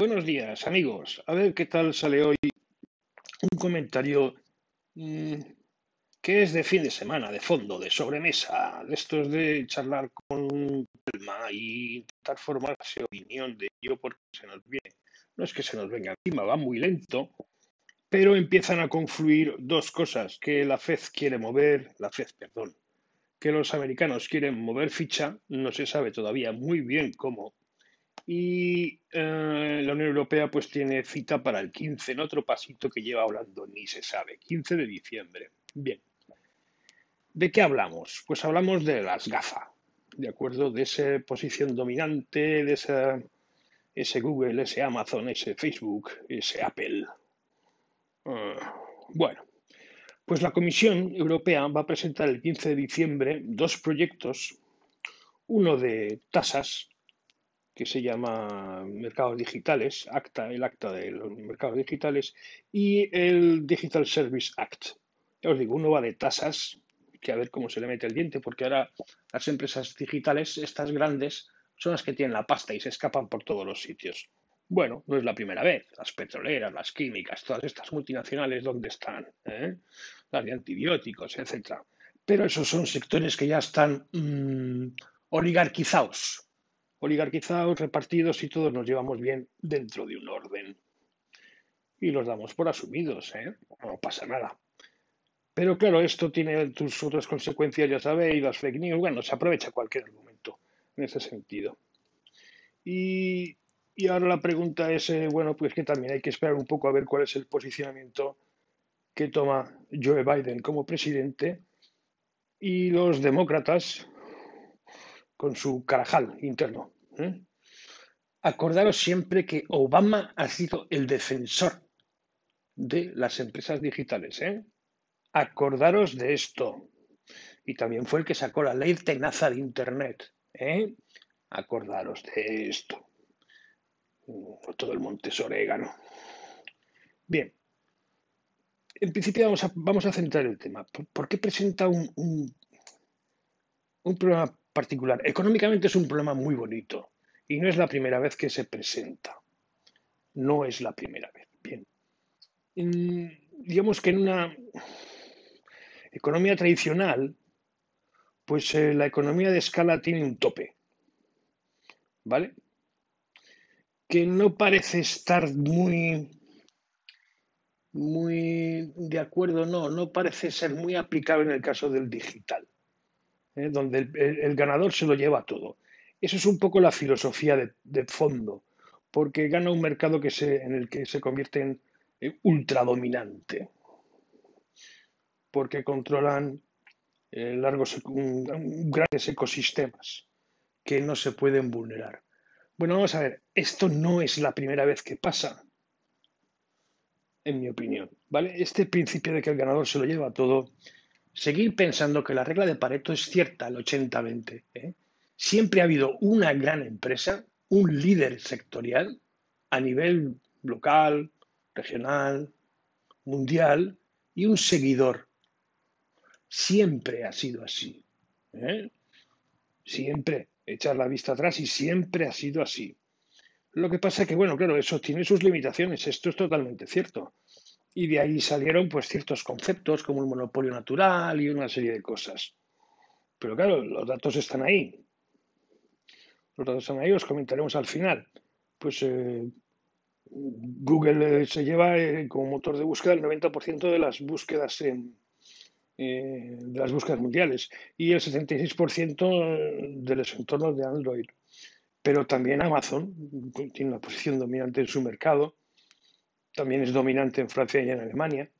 Buenos días, amigos. A ver qué tal sale hoy un comentario mm, que es de fin de semana, de fondo, de sobremesa, de estos de charlar con calma y intentar formarse opinión de ello porque se nos viene. No es que se nos venga encima, va muy lento, pero empiezan a confluir dos cosas, que la FED quiere mover, la FED, perdón, que los americanos quieren mover ficha, no se sabe todavía muy bien cómo, y eh, la Unión Europea pues tiene cita para el 15, en otro pasito que lleva hablando ni se sabe, 15 de diciembre. Bien. ¿De qué hablamos? Pues hablamos de las GAFA, ¿de acuerdo? De esa posición dominante, de ese Google, ese Amazon, ese Facebook, ese Apple. Ah, bueno, pues la Comisión Europea va a presentar el 15 de diciembre dos proyectos, uno de tasas que se llama Mercados Digitales, ACTA, el acta de los mercados digitales, y el Digital Service Act. Ya os digo, uno va de tasas, que a ver cómo se le mete el diente, porque ahora las empresas digitales, estas grandes, son las que tienen la pasta y se escapan por todos los sitios. Bueno, no es la primera vez. Las petroleras, las químicas, todas estas multinacionales, ¿dónde están? ¿Eh? Las de antibióticos, etcétera. Pero esos son sectores que ya están mmm, oligarquizados oligarquizados, repartidos y todos nos llevamos bien dentro de un orden. Y los damos por asumidos, ¿eh? No pasa nada. Pero claro, esto tiene sus otras consecuencias, ya sabéis, las fake news, bueno, se aprovecha cualquier argumento en ese sentido. Y, ahora la pregunta es, eh, bueno, pues que también hay que esperar un poco a ver cuál es el posicionamiento que toma Joe Biden como presidente y los demócratas con su carajal interno. ¿eh? Acordaros siempre que Obama ha sido el defensor de las empresas digitales. ¿eh? Acordaros de esto. Y también fue el que sacó la ley tenaza de Internet. ¿eh? Acordaros de esto. todo el monte es orégano. Bien. En principio vamos a, vamos a centrar el tema. ¿Por, qué presenta un, un, un programa particular. Económicamente es un problema muy bonito y no es la primera vez que se presenta. No es la primera vez. Bien. digamos que en una economía tradicional, pues eh, la economía de escala tiene un tope. ¿Vale? Que no parece estar muy muy de acuerdo, no, no parece ser muy aplicable en el caso del digital. ¿Eh? donde el, ganador se lo lleva todo. Eso es un poco la filosofía de, fondo, porque gana un mercado que se, en el que se convierte en ultradominante, porque controlan eh, largos, grandes ecosistemas que no se pueden vulnerar. Bueno, vamos a ver, esto no es la primera vez que pasa, en mi opinión. ¿vale? Este principio de que el ganador se lo lleva todo seguir pensando que la regla de Pareto es cierta, el 80-20. ¿eh? Siempre ha habido una gran empresa, un líder sectorial a nivel local, regional, mundial y un seguidor. Siempre ha sido así. ¿eh? Siempre echar la vista atrás y siempre ha sido así. Lo que pasa es que, bueno, claro, eso tiene sus limitaciones, esto es totalmente cierto. Y de ahí salieron pues ciertos conceptos como el monopolio natural y una serie de cosas. Pero claro, los datos están ahí. Los datos están ahí, los comentaremos al final. Pues eh, Google se lleva eh, como motor de búsqueda el 90% de las búsquedas en, eh, de las búsquedas mundiales y el 76% de los entornos de Android. Pero también Amazon tiene una posición dominante en su mercado también es dominante en Francia y en Alemania,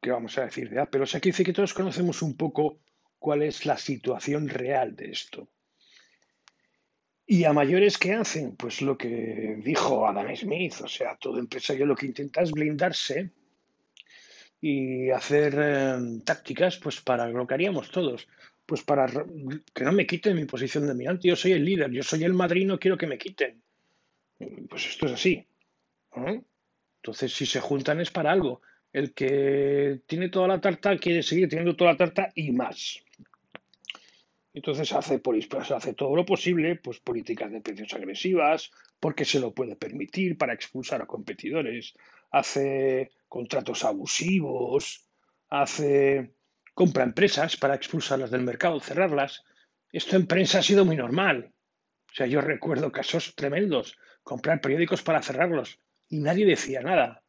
que vamos a decir de Apple. O sea, que dice que todos conocemos un poco cuál es la situación real de esto. Y a mayores, ¿qué hacen? Pues lo que dijo Adam Smith, o sea, todo empresario lo que intenta es blindarse y hacer eh, tácticas pues para lo que haríamos todos, pues para que no me quiten mi posición dominante. Yo soy el líder, yo soy el madrino, quiero que me quiten. Pues esto es así. ¿eh? Entonces, si se juntan es para algo. El que tiene toda la tarta quiere seguir teniendo toda la tarta y más. Entonces hace, pues, hace todo lo posible, pues políticas de precios agresivas, porque se lo puede permitir para expulsar a competidores, hace contratos abusivos, hace compra empresas para expulsarlas del mercado, cerrarlas. Esto en prensa ha sido muy normal. O sea, yo recuerdo casos tremendos, comprar periódicos para cerrarlos y nadie decía nada.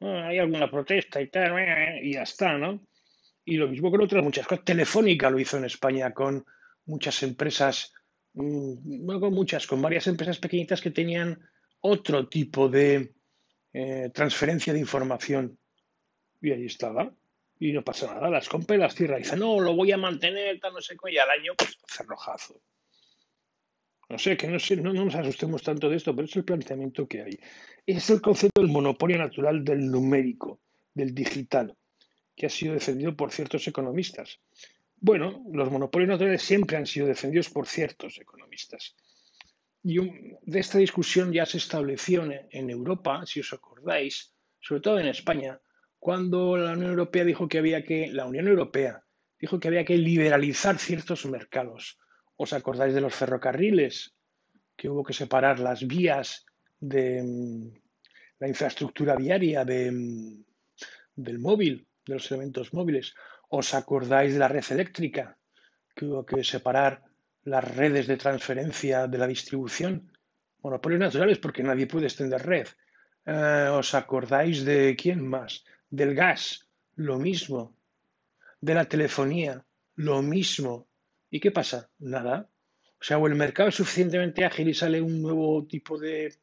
Ah, hay alguna protesta y tal, y ya está, ¿no? Y lo mismo con otras muchas cosas. Telefónica lo hizo en España con muchas empresas, mm, con muchas, con varias empresas pequeñitas que tenían otro tipo de eh, transferencia de información. Y ahí estaba. Y no pasa nada. Las compra y las cierra. Y dice, no, lo voy a mantener, tal, no sé. Y al año, pues, cerrojazo. No sé, que no, sé, no, no nos asustemos tanto de esto, pero es el planteamiento que hay. Es el concepto del monopolio natural del numérico, del digital que ha sido defendido por ciertos economistas. Bueno, los monopolios naturales siempre han sido defendidos por ciertos economistas. Y de esta discusión ya se estableció en Europa, si os acordáis, sobre todo en España, cuando la Unión Europea dijo que había que, la Unión Europea dijo que había que liberalizar ciertos mercados. ¿Os acordáis de los ferrocarriles? Que hubo que separar las vías de mm, la infraestructura viaria mm, del móvil de los elementos móviles. ¿Os acordáis de la red eléctrica? Que hubo que separar las redes de transferencia de la distribución. Monopolios naturales porque nadie puede extender red. Eh, ¿Os acordáis de quién más? Del gas, lo mismo. De la telefonía, lo mismo. ¿Y qué pasa? Nada. O sea, o el mercado es suficientemente ágil y sale un nuevo tipo de,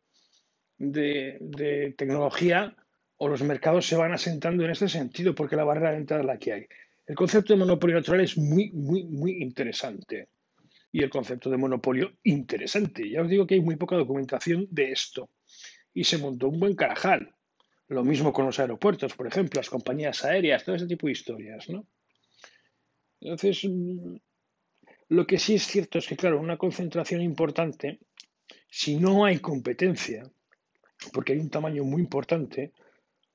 de, tecnología o los mercados se van asentando en este sentido, porque la barrera de entrada es la que hay. El concepto de monopolio natural es muy, muy, muy interesante. Y el concepto de monopolio interesante. Ya os digo que hay muy poca documentación de esto. Y se montó un buen carajal. Lo mismo con los aeropuertos, por ejemplo, las compañías aéreas, todo ese tipo de historias, ¿no? Entonces, lo que sí es cierto es que, claro, una concentración importante, si no hay competencia, porque hay un tamaño muy importante,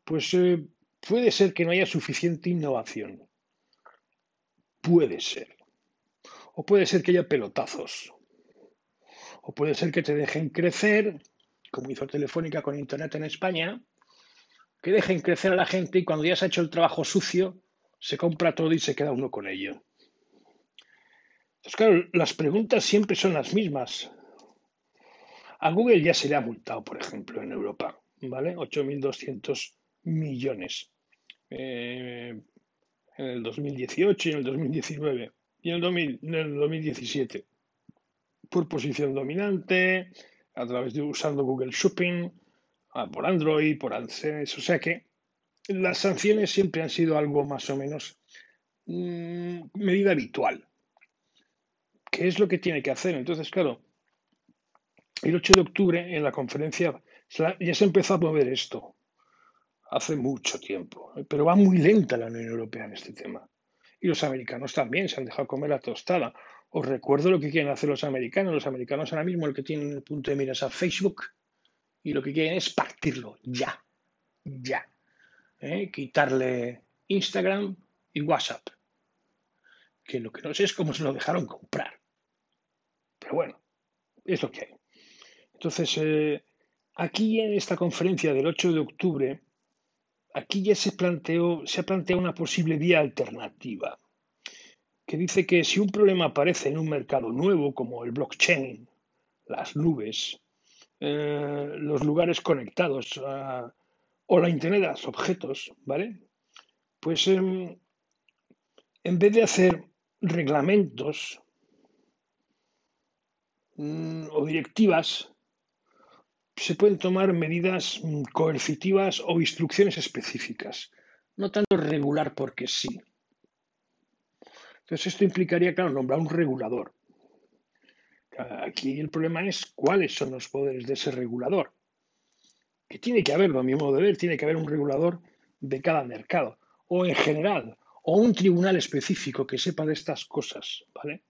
pues eh, puede ser que no haya suficiente innovación. Puede ser. O puede ser que haya pelotazos. O puede ser que te dejen crecer, como hizo Telefónica con Internet en España, que dejen crecer a la gente y cuando ya se ha hecho el trabajo sucio, se compra todo y se queda uno con ello. Entonces, claro, las preguntas siempre son las mismas. A Google ya se le ha multado, por ejemplo, en Europa, ¿vale? 8.200 millones eh, en el 2018 y en el 2019 y en el, 2017 por posición dominante, a través de usando Google Shopping, ah, por Android, por AdSense, o sea que las sanciones siempre han sido algo más o menos mm, medida habitual. ¿Qué es lo que tiene que hacer? Entonces, claro, el 8 de octubre en la conferencia ya se empezó a mover esto hace mucho tiempo, pero va muy lenta la Unión Europea en este tema. Y los americanos también se han dejado comer la tostada. Os recuerdo lo que quieren hacer los americanos. Los americanos ahora mismo el que tienen el punto de miras a Facebook y lo que quieren es partirlo ya, ya. ¿Eh? Quitarle Instagram y WhatsApp. Que lo que no sé es cómo se lo dejaron comprar. Pero bueno, es lo que hay. Entonces, eh, aquí en esta conferencia del 8 de octubre, aquí ya se planteó, se ha planteado una posible vía alternativa, que dice que si un problema aparece en un mercado nuevo, como el blockchain, las nubes, eh, los lugares conectados o la Internet de los objetos, ¿vale? Pues em, en vez de hacer reglamentos o directivas se pueden tomar medidas mm, coercitivas o instrucciones específicas, no tanto regular porque sí. Entonces esto implicaría, claro, nombrar un regulador. Aquí el problema es cuáles son los poderes de ese regulador. Que tiene que haber, a mi modo de ver, tiene que haber un regulador de cada mercado, o en general, o un tribunal específico que sepa de estas cosas, ¿vale?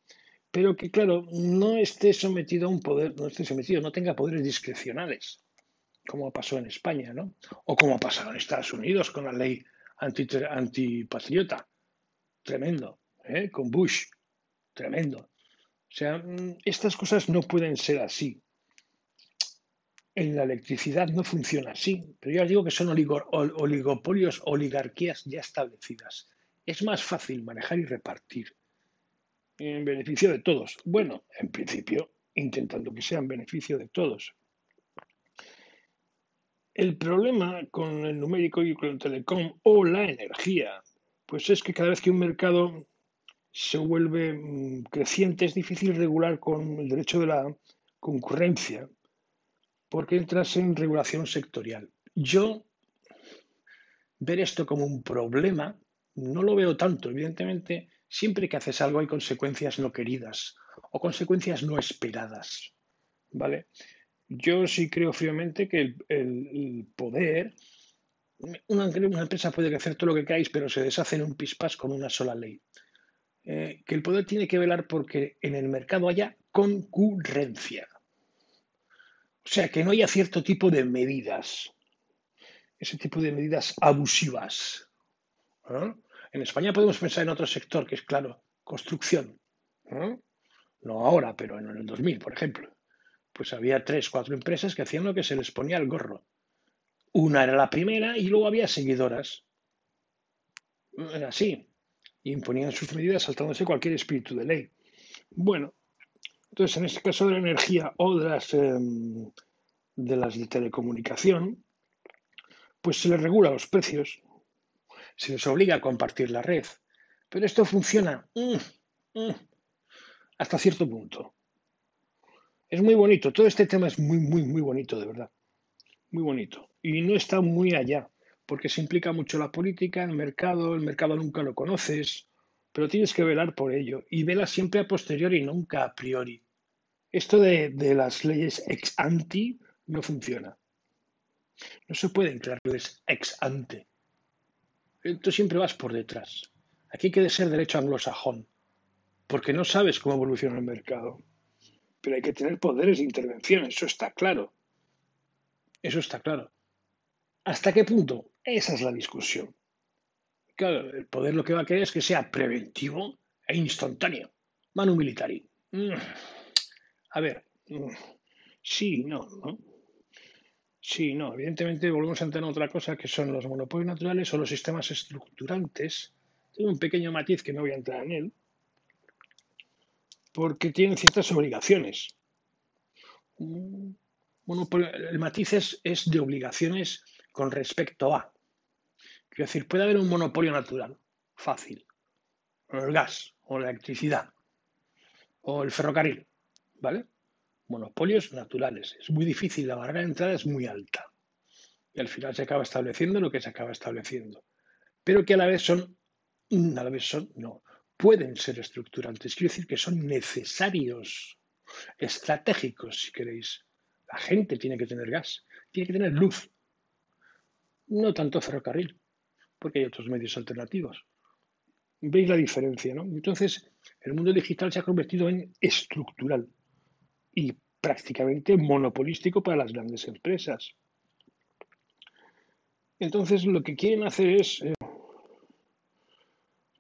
Pero que, claro, no esté sometido a un poder, no esté sometido, no tenga poderes discrecionales, como pasó en España, ¿no? O como ha pasado en Estados Unidos con la ley antipatriota. Tremendo, ¿eh? Con Bush. Tremendo. O sea, mm, estas cosas no pueden ser así. En la electricidad no funciona así, pero ya os digo que son oligopolios, oligarquías ya establecidas. Es más fácil manejar y repartir en beneficio de todos. Bueno, en principio, intentando que sea en beneficio de todos. El problema con el numérico y con el telecom o la energía, pues es que cada vez que un mercado se vuelve mm, creciente es difícil regular con el derecho de la concurrencia porque entras en regulación sectorial. Yo ver esto como un problema no lo veo tanto. Evidentemente, siempre que haces algo hay consecuencias no queridas o consecuencias no esperadas. ¿Vale? Yo sí creo fríamente que el, poder, una, empresa puede hacer todo lo que queráis, pero se deshace en un pispas con una sola ley. Eh, que el poder tiene que velar porque en el mercado haya concurrencia. O sea, que no haya cierto tipo de medidas, ese tipo de medidas abusivas. En España podemos pensar en otro sector, que es, claro, construcción. ¿no? ahora, pero en el 2000, por ejemplo. Pues había tres, cuatro empresas que hacían lo que se les ponía al gorro. Una era la primera y luego había seguidoras. Era así. Imponían sus medidas saltándose cualquier espíritu de ley. Bueno, entonces en este caso de la energía o de las, em, de las de telecomunicación, pues se les regula los precios, se les obliga a compartir la red. Pero esto funciona mm, mm, hasta cierto punto. Es muy bonito, todo este tema es muy, muy, muy bonito, de verdad. Muy bonito. Y no está muy allá, porque se implica mucho la política, el mercado, el mercado nunca lo conoces, pero tienes que velar por ello. Y vela siempre a posteriori, nunca a priori. Esto de, de las leyes ex ante no funciona. No se pueden crear leyes ex ante. Tú siempre vas por detrás. Aquí hay que ser derecho anglosajón, porque no sabes cómo evoluciona el mercado. Pero hay que tener poderes de intervención, eso está claro. Eso está claro. ¿Hasta qué punto? Esa es la discusión. Claro, el poder lo que va a querer es que sea preventivo e instantáneo. Manu militari. Mm. A ver, mm. sí, no, no. Sí, no, evidentemente volvemos a entender otra cosa que son los monopolios naturales o los sistemas estructurantes. Tiene un pequeño matiz que no voy a entrar en él, porque tienen ciertas obligaciones. El matiz es, es de obligaciones con respecto a. Quiero decir, puede haber un monopolio natural, fácil, o el gas, o la electricidad, o el ferrocarril, ¿vale? Monopolios naturales. Es muy difícil, la barrera de entrada es muy alta. Y al final se acaba estableciendo lo que se acaba estableciendo. Pero que a la vez son, a la vez son, no, pueden ser estructurantes. Quiero decir que son necesarios, estratégicos, si queréis. La gente tiene que tener gas, tiene que tener luz. No tanto ferrocarril, porque hay otros medios alternativos. ¿Veis la diferencia? ¿no? Entonces, el mundo digital se ha convertido en estructural y prácticamente monopolístico para las grandes empresas. Entonces lo que quieren hacer es eh,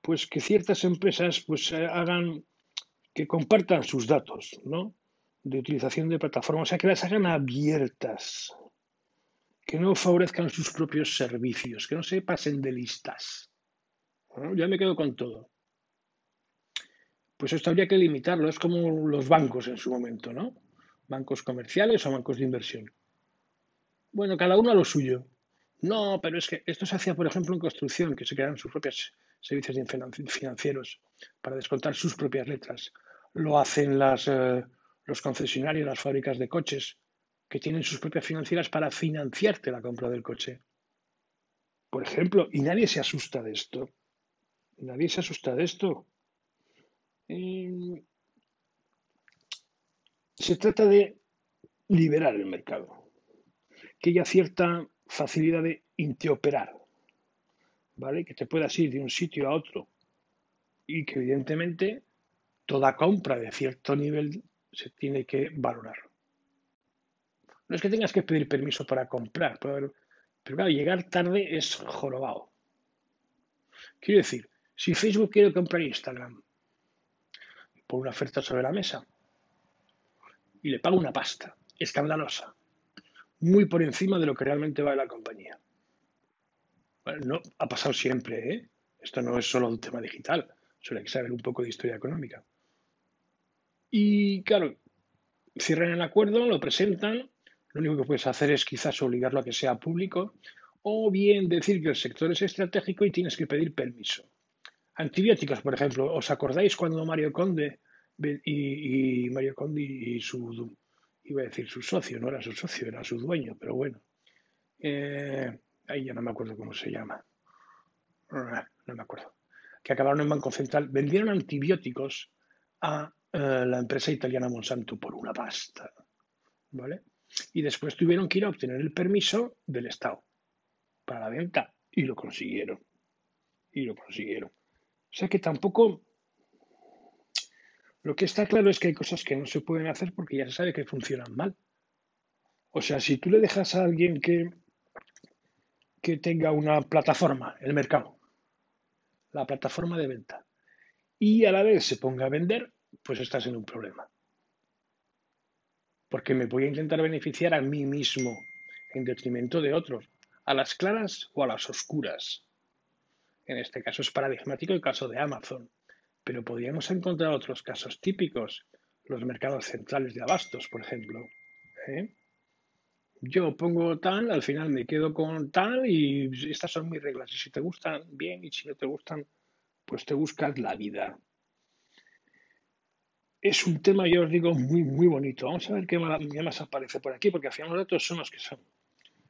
pues que ciertas empresas pues eh, hagan que compartan sus datos, ¿no? de utilización de plataformas, o sea, que las hagan abiertas, que no favorezcan sus propios servicios, que no se pasen de listas. Ya me quedo con todo pues esto habría que limitarlo. Es como los bancos en su momento, ¿no? Bancos comerciales o bancos de inversión. Bueno, cada uno a lo suyo. No, pero es que esto se hacía, por ejemplo, en construcción, que se crearon sus propios servicios financieros para descontar sus propias letras. Lo hacen las, eh, los concesionarios, las fábricas de coches, que tienen sus propias financieras para financiarte la compra del coche. Por ejemplo, y nadie se asusta de esto. Nadie se asusta de esto. Se trata de liberar el mercado, que haya cierta facilidad de interoperar, ¿vale? Que te puedas ir de un sitio a otro y que evidentemente toda compra de cierto nivel se tiene que valorar. No es que tengas que pedir permiso para comprar, pero, pero claro, llegar tarde es jorobado. Quiero decir, si Facebook quiere comprar Instagram por una oferta sobre la mesa y le paga una pasta escandalosa, muy por encima de lo que realmente vale la compañía. No ha pasado siempre, ¿eh? Esto no es solo un tema digital, solo hay que saber un poco de historia económica. Y claro, cierran el acuerdo, lo presentan, lo único que puedes hacer es quizás obligarlo a que sea público o bien decir que el sector es estratégico y tienes que pedir permiso. Antibióticos, por ejemplo, ¿os acordáis cuando Mario Conde y, Mario Conde y su, iba a decir su socio, no era su socio, era su dueño, pero bueno, eh, ahí ya no me acuerdo cómo se llama, ah, no me acuerdo, que acabaron en Banco Central, vendieron antibióticos a eh, la empresa italiana Monsanto por una pasta, ¿vale? Y después tuvieron que ir a obtener el permiso del Estado para la venta y lo consiguieron. Y lo consiguieron. O sea que tampoco... Lo que está claro es que hay cosas que no se pueden hacer porque ya se sabe que funcionan mal. O sea, si tú le dejas a alguien que, que tenga una plataforma, el mercado, la plataforma de venta, y a la vez se ponga a vender, pues estás en un problema. Porque me voy a intentar beneficiar a mí mismo en detrimento de otros, a las claras o a las oscuras. En este caso es paradigmático el caso de Amazon, pero podríamos encontrar otros casos típicos, los mercados centrales de abastos, por ejemplo. ¿eh? Yo pongo tal, al final me quedo con tal y estas son mis reglas. Y si te gustan, bien, y si no te gustan, pues te buscas la vida es un tema, yo os digo, muy, muy bonito. Vamos a ver qué más aparece por aquí, porque al final los datos son los que son.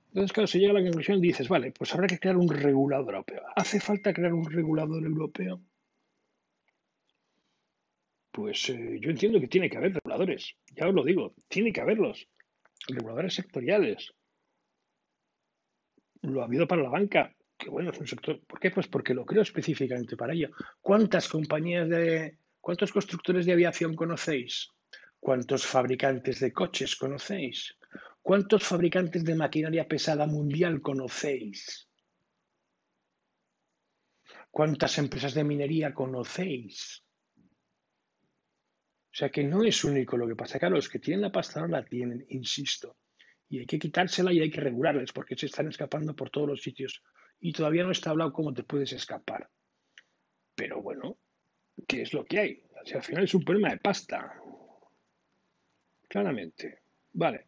Entonces, claro, se llega a la conclusión y dices, vale, pues habrá que crear un regulador europeo. ¿Hace falta crear un regulador europeo? Pues eh, yo entiendo que tiene que haber reguladores. Ya os lo digo, tiene que haberlos. Reguladores sectoriales. Lo ha habido para la banca, que bueno, es un sector. ¿Por qué? Pues porque lo creo específicamente para ello. ¿Cuántas compañías de, ¿Cuántos constructores de aviación conocéis? ¿Cuántos fabricantes de coches conocéis? ¿Cuántos fabricantes de maquinaria pesada mundial conocéis? ¿Cuántas empresas de minería conocéis? O sea que no es único lo que pasa. Claro, los que tienen la pasta no la tienen, insisto. Y hay que quitársela y hay que regularles porque se están escapando por todos los sitios. Y todavía no está hablado cómo te puedes escapar. Pero bueno, ¿Qué es lo que hay? O al final es un problema de pasta. Claramente. Vale.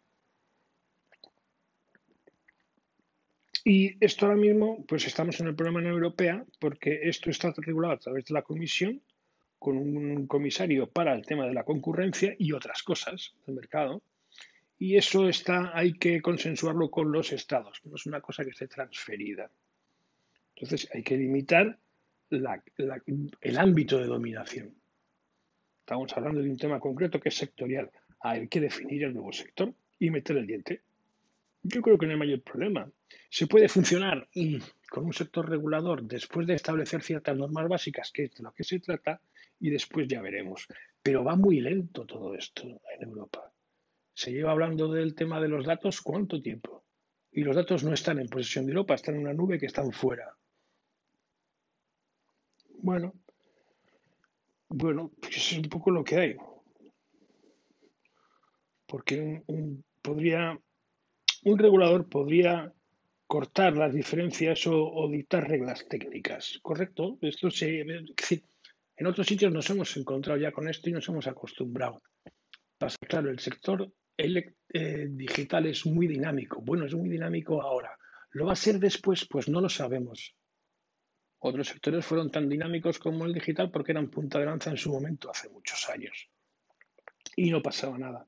Y esto ahora mismo, pues estamos en el problema en Europea porque esto está regulado a través de la Comisión con un comisario para el tema de la concurrencia y otras cosas del mercado. Y eso está, hay que consensuarlo con los estados, no es una cosa que esté transferida. Entonces hay que limitar el ámbito de dominación. Estamos hablando de un tema concreto que es sectorial. Hay que definir el nuevo sector y meter el diente. Yo creo que no hay mayor problema. Se puede funcionar con un sector regulador después de establecer ciertas normas básicas, que es de lo que se trata, y después ya veremos. Pero va muy lento todo esto en Europa. Se lleva hablando del tema de los datos cuánto tiempo. Y los datos no están en posesión de Europa, están en una nube que están fuera. Bueno, bueno, pues eso es un poco lo que hay. Porque un, podría, un regulador podría cortar las diferencias o, dictar reglas técnicas, ¿correcto? Esto se, en otros sitios nos hemos encontrado ya con esto y nos hemos acostumbrado. Pasa, claro, el sector eh, digital es muy dinámico. Bueno, es muy dinámico ahora. ¿Lo va a ser después? Pues no lo sabemos. Otros sectores fueron tan dinámicos como el digital porque eran punta de lanza en su momento, hace muchos años. Y no pasaba nada.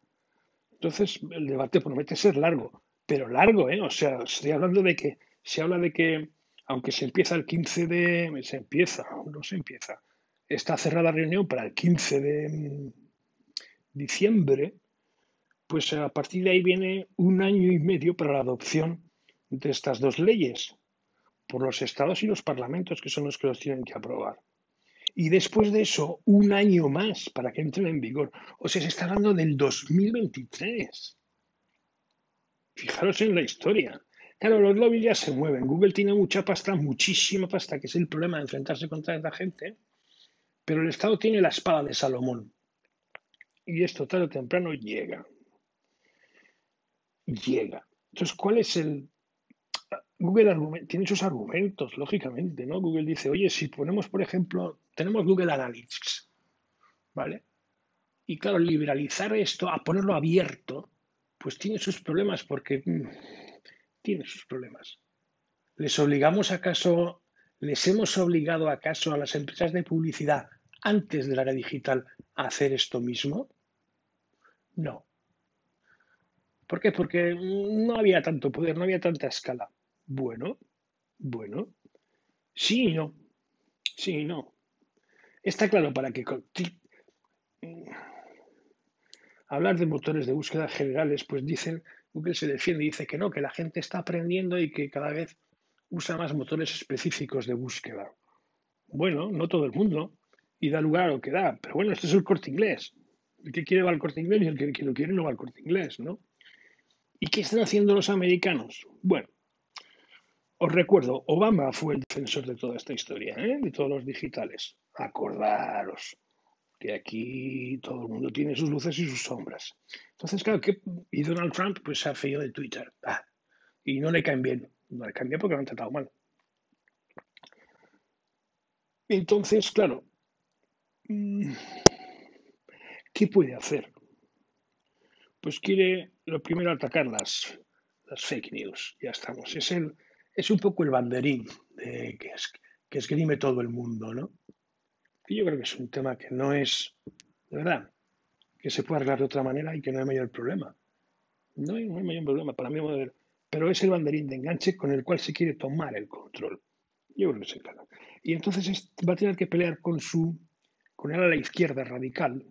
Entonces, el debate promete ser largo, pero largo, ¿eh? O sea, estoy hablando de que se habla de que, aunque se empieza el 15 de. Se empieza, no se empieza. Está cerrada la reunión para el 15 de mm, diciembre, pues a partir de ahí viene un año y medio para la adopción de estas dos leyes por los estados y los parlamentos, que son los que los tienen que aprobar. Y después de eso, un año más para que entren en vigor. O sea, se está hablando del 2023. Fijaros en la historia. Claro, los lobbies ya se mueven. Google tiene mucha pasta, muchísima pasta, que es el problema de enfrentarse contra esta gente. Pero el Estado tiene la espada de Salomón. y esto tarde o temprano llega. Llega. Entonces, ¿cuál es el... Google tiene sus argumentos, lógicamente, ¿no? Google dice, oye, si ponemos, por ejemplo, tenemos Google Analytics, ¿vale? Y claro, liberalizar esto, a ponerlo abierto, pues tiene sus problemas porque mm, tiene sus problemas. ¿Les obligamos acaso, les hemos obligado acaso a las empresas de publicidad antes de la era digital a hacer esto mismo? No. ¿Por qué? Porque no había tanto poder, no había tanta escala. Bueno, bueno. Sí y no. Sí y no. Está claro para que hablar de motores de búsqueda generales, pues dicen, Google se defiende y dice que no, que la gente está aprendiendo y que cada vez usa más motores específicos de búsqueda. Bueno, no todo el mundo, y da lugar lo que da, pero bueno, este es el corte inglés. El que quiere va al corte inglés y el que, lo quiere no va al corte inglés, ¿no? ¿Y qué están haciendo los americanos? Bueno, os recuerdo, Obama fue el defensor de toda esta historia, ¿eh? de todos los digitales. Acordaros, que aquí todo el mundo tiene sus luces y sus sombras. Entonces, claro, que, y Donald Trump pues se ha feído de Twitter. Ah, y no le caen bien. No le caen bien porque lo han tratado mal. Entonces, claro, mm, ¿qué puede hacer? Pues quiere lo primero atacar las, las fake news. Ya estamos. Es, el, es un poco el banderín de, que, es, que esgrime todo el mundo, ¿no? Y yo creo que es un tema que no es, de verdad, que se puede arreglar de otra manera y que no hay mayor problema. No hay, mayor problema para mí, pero es el banderín de enganche con el cual se quiere tomar el control. Yo creo que es claro. Y entonces va a tener que pelear con su, con él a la izquierda radical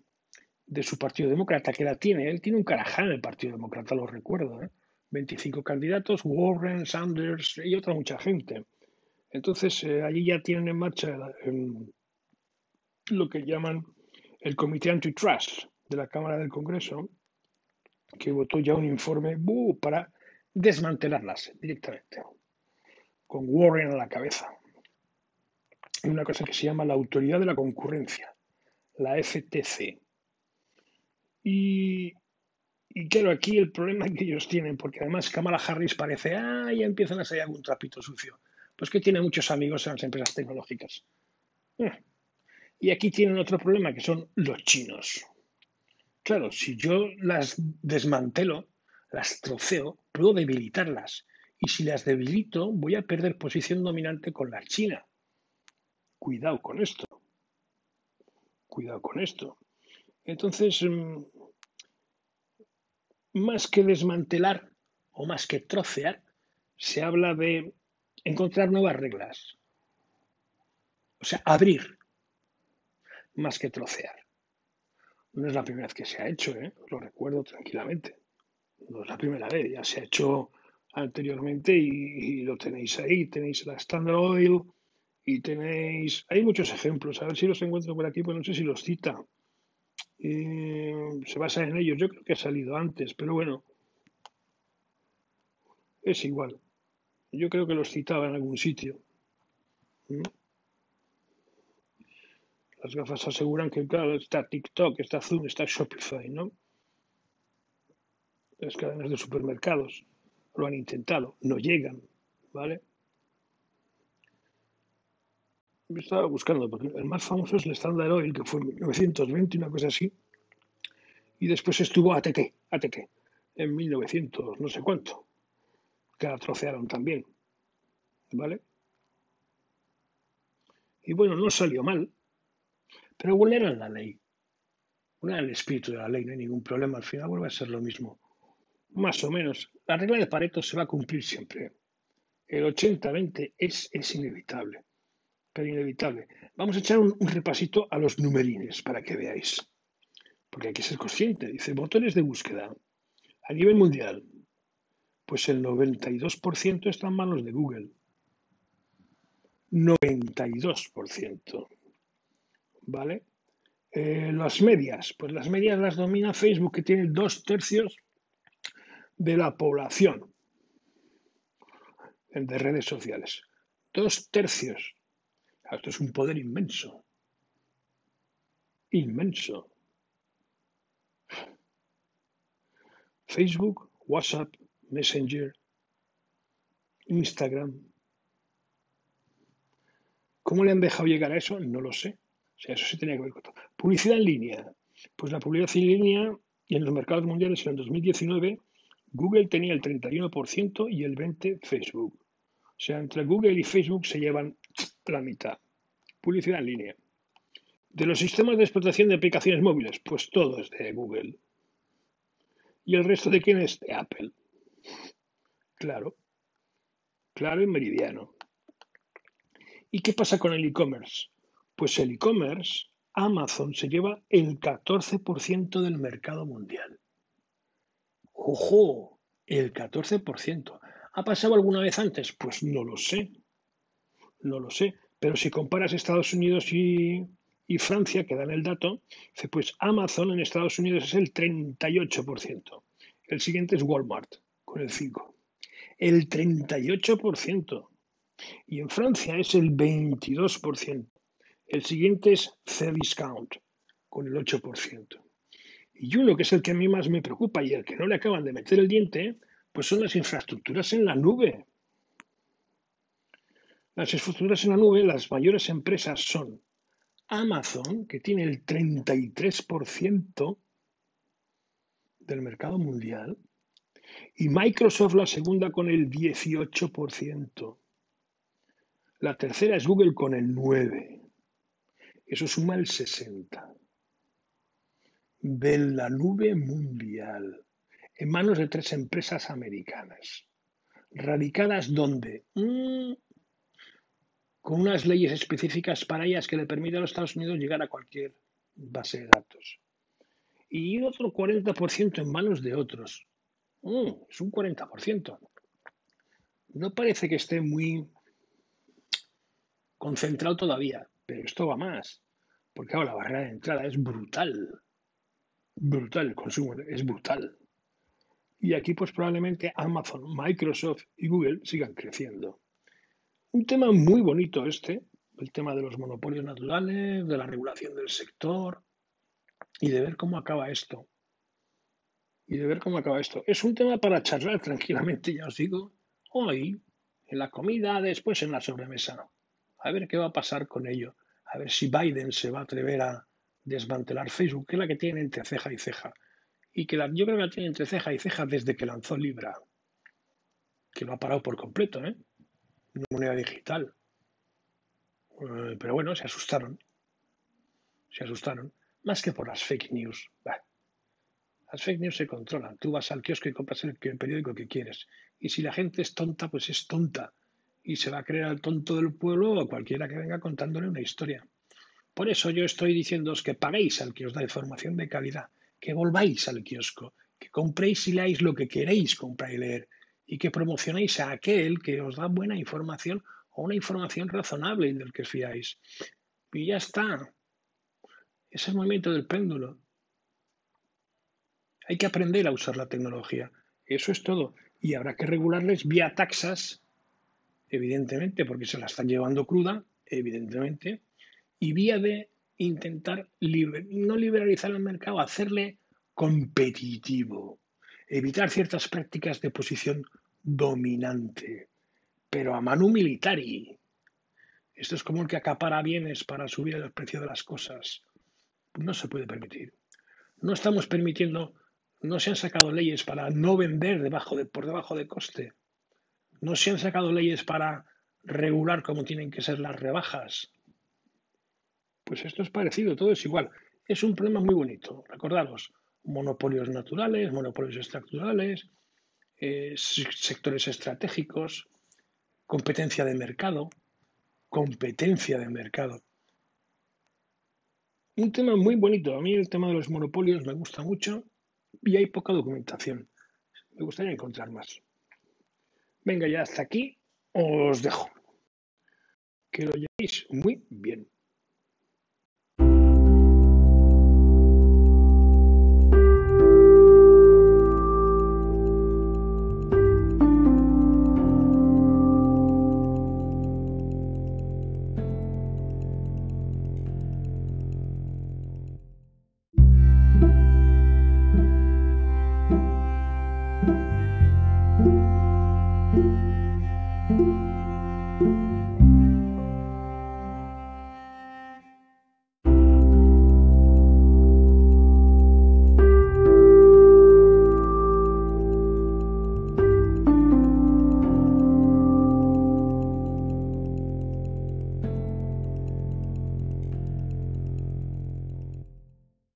de su Partido Demócrata, que la tiene. Él tiene un carajal en el Partido Demócrata, lo recuerdo. ¿eh? 25 candidatos, Warren, Sanders y otra mucha gente. Entonces, eh, allí ya tienen en marcha lo que llaman el Comité Antitrust de la Cámara del Congreso, que votó ya un informe para desmantelarlas directamente, con Warren a la cabeza. Hay una cosa que se llama la Autoridad de la Concurrencia, la FTC. Y, y claro, aquí el problema que ellos tienen, porque además Kamala Harris parece, ah, ya empiezan a salir algún trapito sucio. Pues que tiene muchos amigos en las empresas tecnológicas. Eh, y aquí tienen otro problema, que son los chinos. Claro, si yo las desmantelo, las troceo, puedo debilitarlas. Y si las debilito, voy a perder posición dominante con la China. Cuidado con esto. Cuidado con esto. Entonces, mm, más que desmantelar o más que trocear, se habla de encontrar nuevas reglas. O sea, abrir más que trocear. No es la primera vez que se ha hecho, ¿eh? lo recuerdo tranquilamente. No es la primera vez, ya se ha hecho anteriormente y, lo tenéis ahí. Tenéis la Standard Oil y tenéis. Hay muchos ejemplos, a ver si los encuentro por aquí, pues no sé si los cita. se basa en ellos. Yo creo que ha salido antes, pero bueno, es igual. Yo creo que los citaba en algún sitio. ¿Mm? Las gafas aseguran que, claro, está TikTok, está Zoom, está Shopify, ¿no? Las cadenas de supermercados lo han intentado, no llegan, ¿vale? estaba buscando, porque el más famoso es el Standard Oil, que fue en 1920, una cosa así. Y después estuvo ATT, ATT, en 1900, no sé cuánto, que la trocearon también, ¿vale? Y bueno, no salió mal, pero vulneran la ley. Vulneran el espíritu de la ley, no hay ningún problema. Al final vuelve a ser lo mismo. Más o menos. La regla de Pareto se va a cumplir siempre. El 80-20 es, es inevitable. Pero inevitable. Vamos a echar un, repasito a los numerines para que veáis. Porque hay que ser consciente. Dice, motores de búsqueda. A nivel mundial, pues el 92% está en manos de Google. 92%. ¿Vale? Eh, las medias, pues las medias las domina Facebook, que tiene dos tercios de la población de redes sociales. Dos tercios. Esto es un poder inmenso. Inmenso. Facebook, WhatsApp, Messenger, Instagram. ¿Cómo le han dejado llegar a eso? No lo sé. O sea, eso se tenía que ver con todo. Publicidad en línea. Pues la publicidad en línea y en los mercados mundiales en el 2019 Google tenía el 31% y el 20% Facebook. O sea, entre Google y Facebook se llevan la mitad. Publicidad en línea. De los sistemas de explotación de aplicaciones móviles, pues todo es de Google. ¿Y el resto de quién es? De Apple. Claro. Claro y meridiano. ¿Y qué pasa con el e-commerce? Pues el e-commerce, Amazon se lleva el 14% del mercado mundial. ¡Ojo! El 14%. ¿Ha pasado alguna vez antes? Pues no lo sé. No lo sé. Pero si comparas Estados Unidos y, Francia, que dan el dato, pues Amazon en Estados Unidos es el 38%. El siguiente es Walmart, con el 5%. El 38%. Y en Francia es el 22%. El siguiente es Cdiscount, con el 8%. Y uno que es el que a mí más me preocupa y el que no le acaban de meter el diente, pues son las infraestructuras en la nube. Las infraestructuras en la nube, las mayores empresas son Amazon, que tiene el 33% del mercado mundial, y Microsoft la segunda con el 18%. La tercera es Google con el 9%. Eso suma el 60% de la nube mundial en manos de tres empresas americanas. ¿Radicadas donde? Mm, con unas leyes específicas para ellas que le permiten a los Estados Unidos llegar a cualquier base de datos. Y otro 40% en manos de otros. Mm, es un 40%. No parece que esté muy concentrado todavía, pero esto va más. Porque ahora la barrera de entrada es brutal brutal, el consumo es brutal. Y aquí pues probablemente Amazon, Microsoft y Google sigan creciendo. Un tema muy bonito este, el tema de los monopolios naturales, de la regulación del sector y de ver cómo acaba esto. Y de ver cómo acaba esto. Es un tema para charlar tranquilamente, ya os digo, hoy, en la comida, después en la sobremesa. A ver qué va a pasar con ello. A ver si Biden se va a atrever a, desmantelar Facebook, que es la que tiene entre ceja y ceja. Y que la, yo creo que la tiene entre ceja y ceja desde que lanzó Libra, que lo ha parado por completo, ¿eh? Una moneda digital. Eh, pero bueno, se asustaron. Se asustaron. Más que por las fake news. Las fake news se controlan. Tú vas al kiosco y compras el periódico que quieres. Y si la gente es tonta, pues es tonta. Y se va a creer al tonto del pueblo o cualquiera que venga contándole una historia. Por eso yo estoy diciéndoos que paguéis al que os da información de calidad, que volváis al kiosco, que compréis y leáis lo que queréis comprar y leer y que promocionéis a aquel que os da buena información o una información razonable y del que os fiáis. Y ya está. Es el movimiento del péndulo. Hay que aprender a usar la tecnología. Eso es todo. Y habrá que regularles vía taxas, evidentemente, porque se la están llevando cruda, evidentemente, y vía de intentar no liberalizar el mercado, hacerle competitivo, evitar ciertas prácticas de posición dominante, pero a manu militari. Esto es como el que acapara bienes para subir el precio de las cosas. No se puede permitir. No estamos permitiendo, no se han sacado leyes para no vender debajo de, por debajo de coste. No se han sacado leyes para regular cómo tienen que ser las rebajas. Pues esto es parecido, todo es igual. Es un problema muy bonito. Recordaros, monopolios naturales, monopolios estructurales, eh, sectores estratégicos, competencia de mercado, competencia de mercado. Un tema muy bonito. A mí el tema de los monopolios me gusta mucho y hay poca documentación. Me gustaría encontrar más. Venga, ya hasta aquí os dejo. Que lo llevéis muy bien.